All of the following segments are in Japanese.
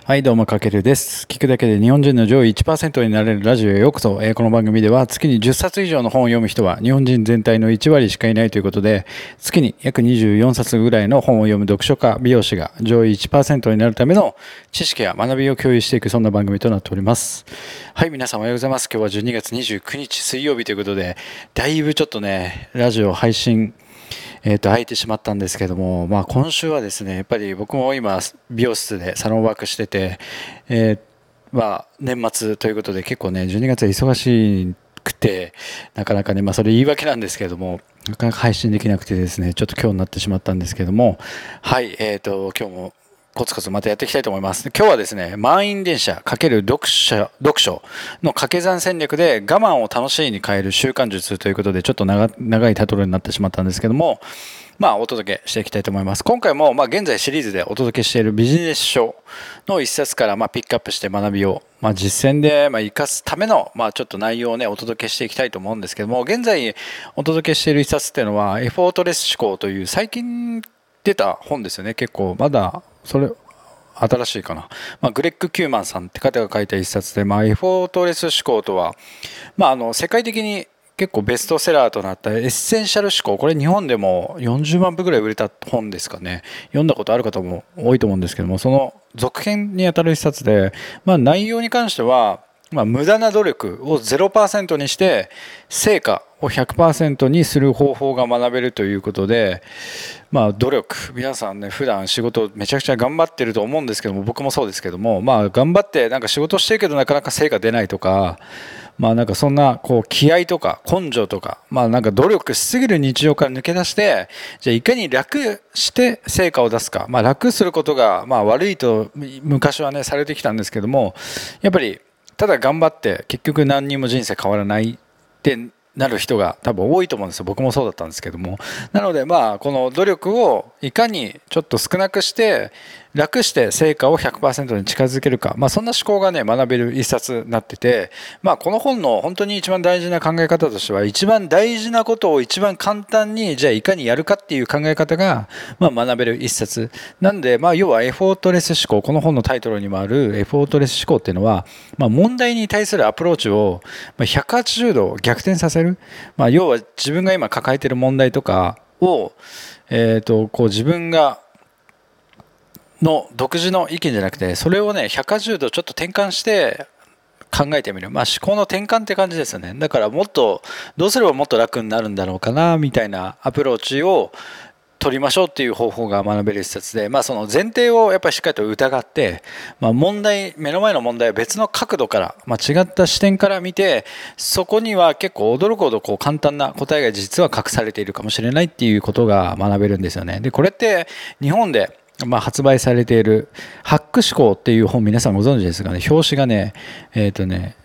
はい、どうも、かけるです。聞くだけで日本人の上位1%になれるラジオへようこそ。えーこの番組では月に10冊以上の本を読む人は日本人全体の1割しかいないということで、月に約24冊ぐらいの本を読む読書家、美容師が上位1%になるための知識や学びを共有していく、そんな番組となっております。はい、皆さんおはようございます。今日は12月29日水曜日ということで、だいぶちょっとね、ラジオ配信、えー、と空いてしまったんですけども、まあ、今週はですねやっぱり僕も今美容室でサロンワークしてて、えーまあ、年末ということで結構ね12月は忙しくてなかなかね、まあ、それ言い訳なんですけどもなかなか配信できなくてですねちょっと今日になってしまったんですけどもはいえー、と今日もコツコツまたやっていきたいと思います。今日はですね、満員電車×読書読書の掛け算戦略で我慢を楽しいに変える習慣術ということで、ちょっと長いタイトルになってしまったんですけども、まあ、お届けしていきたいと思います。今回も、まあ、現在シリーズでお届けしているビジネス書の一冊から、まあ、ピックアップして学びを、まあ、実践で、まあ、活かすための、まあ、ちょっと内容をね、お届けしていきたいと思うんですけども、現在お届けしている一冊っていうのは、エフォートレス思考という最近出た本ですよね。結構、まだ、それ、新しいかな、まあ、グレッグ・キューマンさんって方が書いた一冊で、まあ、エフォートレス思考とは、まあ、あの世界的に結構ベストセラーとなったエッセンシャル思考。これ日本でも40万部ぐらい売れた本ですかね。読んだことある方も多いと思うんですけどもその続編にあたる一冊で、まあ、内容に関してはまあ、無駄な努力を0%にして成果を100%にする方法が学べるということで、まあ、努力。皆さんね普段仕事めちゃくちゃ頑張ってると思うんですけども僕もそうですけども、まあ、頑張ってなんか仕事してるけどなかなか成果出ないとか、まあ、なんかそんなこう気合とか根性とか、まあ、なんか努力しすぎる日常から抜け出してじゃあいかに楽して成果を出すか、まあ、楽することがまあ悪いと昔はねされてきたんですけどもやっぱりただ頑張って結局何にも人生変わらないってなる人が多分多いと思うんですよ。僕もそうだったんですけども。なのでまあこの努力をいかにちょっと少なくして楽して成果を100%に近づけるか、まあ、そんな思考がね学べる一冊になってて、まあ、この本の本当に一番大事な考え方としては一番大事なことを一番簡単にじゃあいかにやるかっていう考え方が、まあ、学べる一冊なんで、まあ、要はエフォートレス思考。この本のタイトルにもあるエフォートレス思考っていうのは、まあ、問題に対するアプローチを180度逆転させる、まあ、要は自分が今抱えてる問題とかを、えー、とこう自分がの独自の意見じゃなくてそれをね180度ちょっと転換して考えてみる、まあ、思考の転換って感じですよね。だからもっとどうすればもっと楽になるんだろうかなみたいなアプローチを取りましょうっていう方法が学べる一冊で、まあ、その前提をやっぱりしっかりと疑って、まあ、問題目の前の問題を別の角度から、まあ、違った視点から見てそこには結構驚くほどこう簡単な答えが実は隠されているかもしれないっていうことが学べるんですよね。でこれって日本でまあ、発売されている「ハック思考」っていう本皆さんご存知ですがね？表紙がねえっ、ー、とね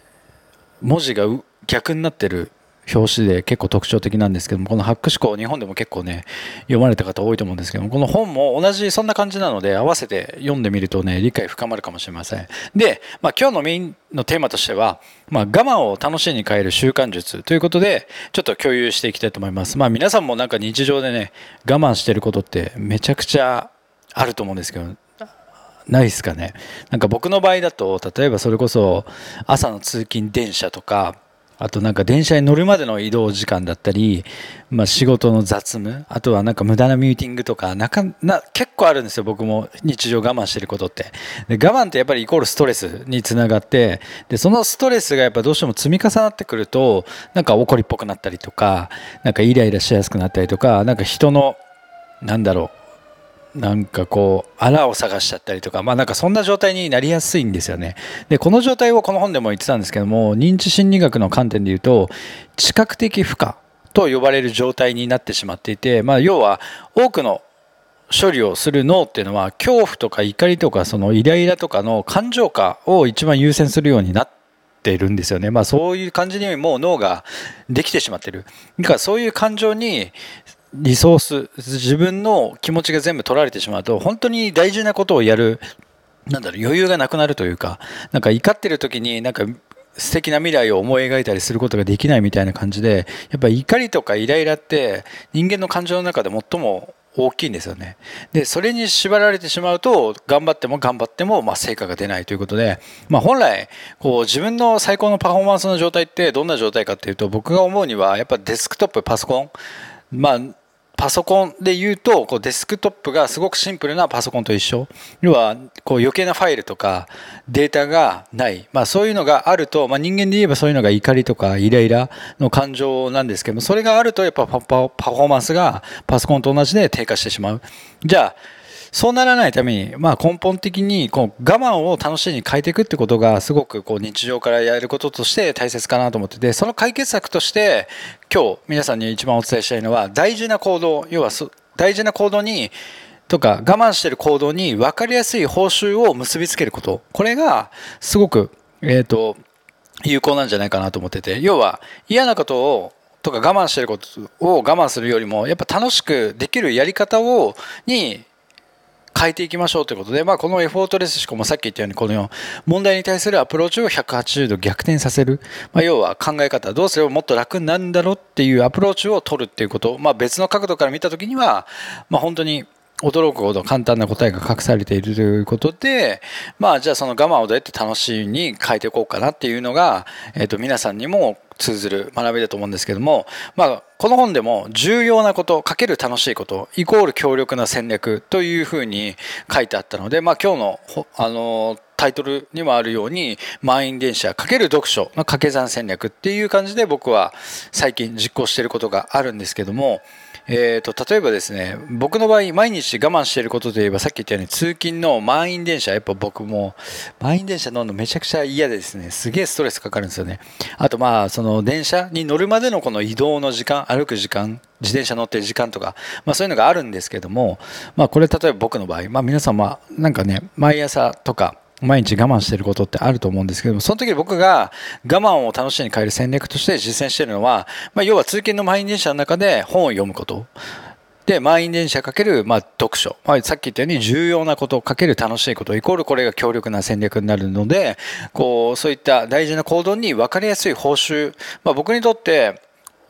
文字が逆になってる表紙で結構特徴的なんですけどもこの「ハック思考」日本でも結構ね読まれた方多いと思うんですけどもこの本も同じそんな感じなので合わせて読んでみるとね理解深まるかもしれません。で、まあ、今日のメインのテーマとしては、まあ、我慢を楽しいに変える習慣術ということでちょっと共有していきたいと思います。まあ皆さんもなんか日常でね我慢してることってめちゃくちゃあると思うんですけどないですかね。なんか僕の場合だと例えばそれこそ朝の通勤電車とかあとなんか電車に乗るまでの移動時間だったり、まあ、仕事の雑務あとはなんか無駄なミューティングとかなかな結構あるんですよ。僕も日常我慢してることって。で我慢ってやっぱりイコールストレスにつながってでそのストレスがやっぱどうしても積み重なってくるとなんか怒りっぽくなったりとかなんかイライラしやすくなったりとかなんか人のなんだろうなんかこう穴を探しちゃったりとかまあなんかそんな状態になりやすいんですよね。でこの状態をこの本でも言ってたんですけども認知心理学の観点で言うと知覚的負荷と呼ばれる状態になってしまっていてまあ要は多くの処理をする脳っていうのは恐怖とか怒りとかそのイライラとかの感情化を一番優先するようになっているんですよね。まあそういう感じにもう脳ができてしまってる。だからそういう感情にリソース自分の気持ちが全部取られてしまうと本当に大事なことをやるなんだろう余裕がなくなるというかなんか怒ってる時になんか素敵な未来を思い描いたりすることができないみたいな感じでやっぱり怒りとかイライラって人間の感情の中で最も大きいんですよね。で、それに縛られてしまうと、頑張っても頑張っても、まあ、成果が出ないということで、まあ、本来、こう、自分の最高のパフォーマンスの状態ってどんな状態かっていうと、僕が思うには、やっぱデスクトップ、パソコン、まあ、パソコンで言うとこうデスクトップがすごくシンプルなパソコンと一緒。要はこう余計なファイルとかデータがない、まあ、そういうのがあると、まあ、人間で言えばそういうのが怒りとかイライラの感情なんですけどもそれがあるとやっぱパフォーマンスがパソコンと同じで低下してしまう。じゃあそうならないために、まあ、根本的にこう我慢を楽しいに変えていくってことがすごくこう日常からやることとして大切かなと思っててその解決策として今日皆さんに一番お伝えしたいのは大事な行動要は大事な行動にとか我慢している行動に分かりやすい報酬を結びつけること。これがすごく、えーと、有効なんじゃないかなと思ってて。要は嫌なことをとか我慢していることを我慢するよりもやっぱ楽しくできるやり方をに変えていきましょうということで、まあ、このエフォートレス思考もさっき言ったようにこの問題に対するアプローチを180度逆転させる、まあ、要は考え方どうすればもっと楽になるんだろうっていうアプローチを取るっていうこと、まあ、別の角度から見た時には、まあ、本当に驚くほど簡単な答えが隠されているということで、まあ、じゃあその我慢をどうやって楽しいに変えていこうかなっていうのが、えっ、と、皆さんにも通ずる学びだと思うんですけども、まあ、この本でも重要なことかける楽しいことイコール強力な戦略というふうに書いてあったので、まあ、今日のあのタイトルにもあるように満員電車かける読書の掛け算戦略っていう感じで僕は最近実行していることがあるんですけどもえーと、例えばですね僕の場合毎日我慢していることといえばさっき言ったように通勤の満員電車やっぱ僕も満員電車乗るのめちゃくちゃ嫌でですねすげえストレスかかるんですよね。あとまあその電車に乗るまでのこの移動の時間歩く時間自転車乗ってる時間とか、まあ、そういうのがあるんですけども、まあ、これ例えば僕の場合、まあ、皆さんまあなんかね毎朝とか毎日我慢してることってあると思うんですけども、その時僕が我慢を楽しいに変える戦略として実践しているのは、まあ、要は通勤の満員電車の中で本を読むこと。で、満員電車かける、まあ、読書。まあ、さっき言ったように重要なことかける楽しいこと、イコールこれが強力な戦略になるので、こう、そういった大事な行動に分かりやすい報酬。まあ、僕にとって、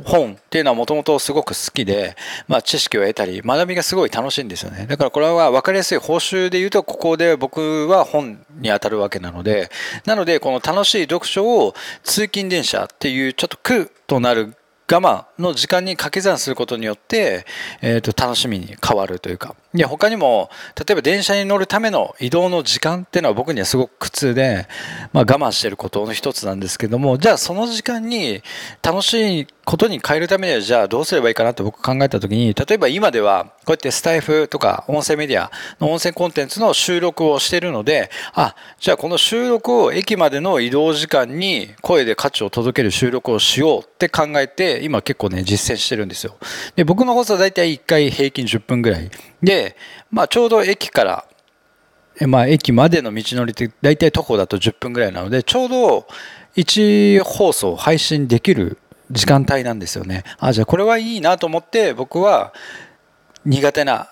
本っていうのはもともとすごく好きで、まあ、知識を得たり学びがすごい楽しいんですよね。だからこれは分かりやすい報酬で言うとここで僕は本に当たるわけなのでなのでこの楽しい読書を通勤電車っていうちょっと苦となる我慢の時間に掛け算することによって、えー、と楽しみに変わるというかいや他にも例えば電車に乗るための移動の時間っていうのは僕にはすごく苦痛で、まあ、我慢していることの一つなんですけどもじゃあその時間に楽しいことに変えるためにはじゃあどうすればいいかなって僕考えた時に例えば今ではこうやってスタイフとか音声メディアの音声コンテンツの収録をしているのであじゃあこの収録を駅までの移動時間に声で価値を届ける収録をしようって考えて今結構ね実践してるんですよ。で僕の放送は大体1回平均10分ぐらい。で、まあ、ちょうど駅からまあ、駅までの道のりって大体徒歩だと10分ぐらいなのでちょうど1放送配信できる時間帯なんですよね。あじゃあこれはいいなと思って僕は苦手な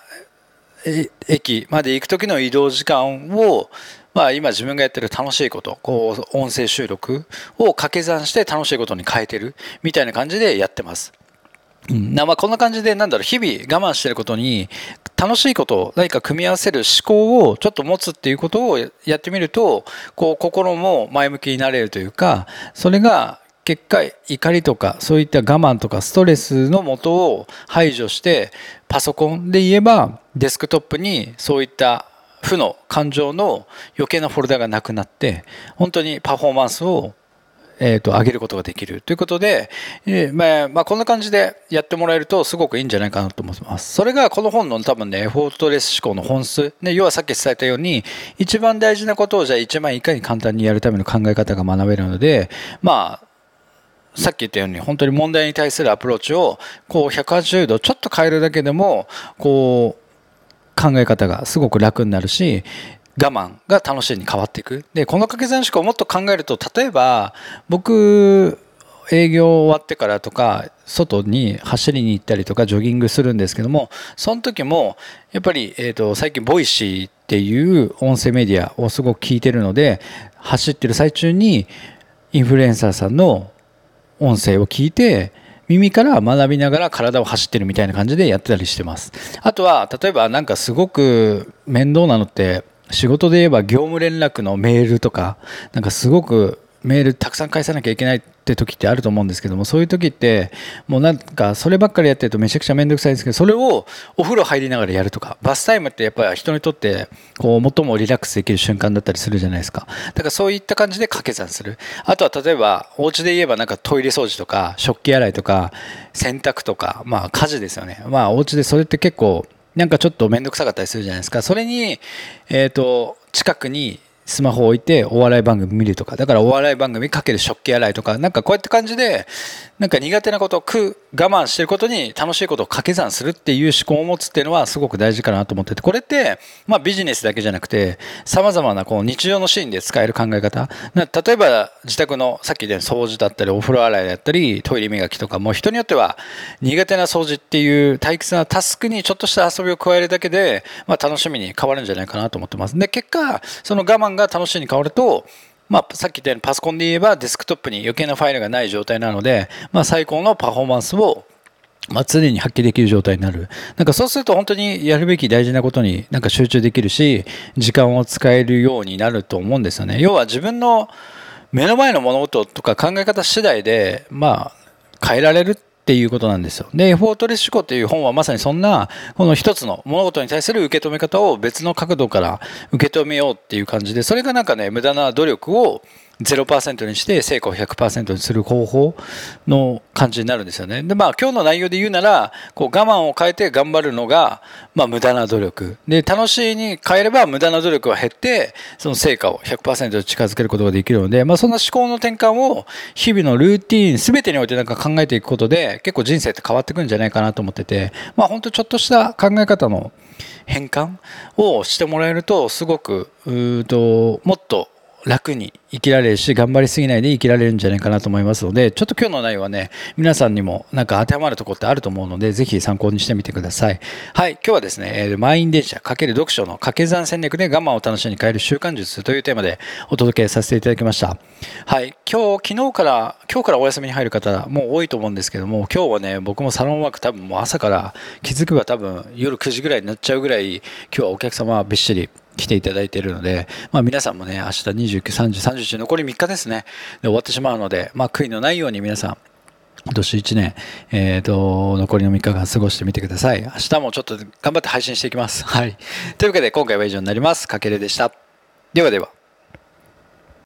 駅まで行く時の移動時間をまあ、今自分がやってる楽しいことこう音声収録を掛け算して楽しいことに変えてるみたいな感じでやってます。うん、まあこんな感じでなんだろう日々我慢してることに楽しいことを何か組み合わせる思考をちょっと持つっていうことをやってみるとこう心も前向きになれるというかそれが結果怒りとかそういった我慢とかストレスのもとを排除してパソコンで言えばデスクトップにそういった負の感情の余計なフォルダがなくなって本当にパフォーマンスをえーと、上げることができるということで、えー、まあ、まあ、こんな感じでやってもらえるとすごくいいんじゃないかなと思います。それがこの本の多分ね、エフォートレス思考の本質。ね、要はさっき伝えたように、一番大事なことをじゃあ一番いかに簡単にやるための考え方が学べるので、まあ、さっき言ったように本当に問題に対するアプローチをこう180度ちょっと変えるだけでもこう考え方がすごく楽になるし我慢が楽しいに変わっていくでこの掛け算思考をもっと考えると例えば僕営業終わってからとか外に走りに行ったりとかジョギングするんですけどもその時もやっぱり、えーと最近 Voicy っていう音声メディアをすごく聞いてるので走ってる最中にインフルエンサーさんの音声を聞いて耳から学びながら体を走ってるみたいな感じでやってたりしてます。あとは、例えばなんかすごく面倒なのって、仕事で言えば業務連絡のメールとか、なんかすごくメールたくさん返さなきゃいけないって時ってあると思うんですけどもそういう時ってもうなんかそればっかりやってるとめちゃくちゃ面倒くさいんですけどそれをお風呂入りながらやるとかバスタイムってやっぱり人にとってこう最もリラックスできる瞬間だったりするじゃないですか。だからそういった感じで掛け算する。あとは例えばお家で言えばなんかトイレ掃除とか食器洗いとか洗濯とかまあ家事ですよね。まあお家でそれって結構なんかちょっと面倒くさかったりするじゃないですか。それにえっ、ー、と近くにスマホを置いてお笑い番組見るとか、だからお笑い番組かける食器洗いとか、なんかこうやって感じで、なんか苦手なことを食う、我慢してることに楽しいことを掛け算するっていう思考を持つっていうのはすごく大事かなと思ってて、これって、まあビジネスだけじゃなくて、様々なこう日常のシーンで使える考え方。例えば自宅のさっき言った掃除だったり、お風呂洗いだったり、トイレ磨きとか、もう人によっては苦手な掃除っていう退屈なタスクにちょっとした遊びを加えるだけで、まあ楽しみに変わるんじゃないかなと思ってます。で、結果、その我慢が楽しいに変わると、まあ、さっき言ったようにパソコンで言えばデスクトップに余計なファイルがない状態なので、まあ、最高のパフォーマンスをまあ、常に発揮できる状態になる。なんかそうすると本当にやるべき大事なことになんか集中できるし、時間を使えるようになると思うんですよね。要は自分の目の前の物事とか考え方次第で、まあ、変えられるっていうことなんですよ。で、フォートレス思考っていう本はまさにそんな、この一つの物事に対する受け止め方を別の角度から受け止めようっていう感じで、それがなんかね、無駄な努力を0%にして成果を100%にする方法の感じになるんですよね。で、まあ今日の内容で言うなら、こう我慢を変えて頑張るのが、まあ無駄な努力。で、楽しいに変えれば無駄な努力は減って、その成果を100%に近づけることができるので、まあそんな思考の転換を日々のルーティン全てにおいてなんか考えていくことで、結構人生って変わってくるんじゃないかなと思ってて、まあ本当ちょっとした考え方の変換をしてもらえると、すごく、うと、もっと楽に生きられるし、頑張りすぎないで生きられるんじゃないかなと思いますので、ちょっと今日の内容はね、皆さんにもなんか当てはまるところってあると思うので、ぜひ参考にしてみてください。はい、今日はですね、満員電車×読書の掛け算戦略で我慢を楽しみに変える習慣術というテーマでお届けさせていただきました。はい、今日、昨日から、今日からお休みに入る方も多いと思うんですけども、今日はね、僕もサロンワーク多分もう朝から気づけば多分夜9時ぐらいになっちゃうぐらい、今日はお客様はびっしり来ていただいているので、まあ、皆さんもね、明日29、30、31残り3日ですね、で終わってしまうので、まあ、悔いのないように皆さん、今年1年、えっ、ー、と、残りの3日間過ごしてみてください。明日もちょっと頑張って配信していきます。はい。というわけで、今回は以上になります。かけれでした。ではでは。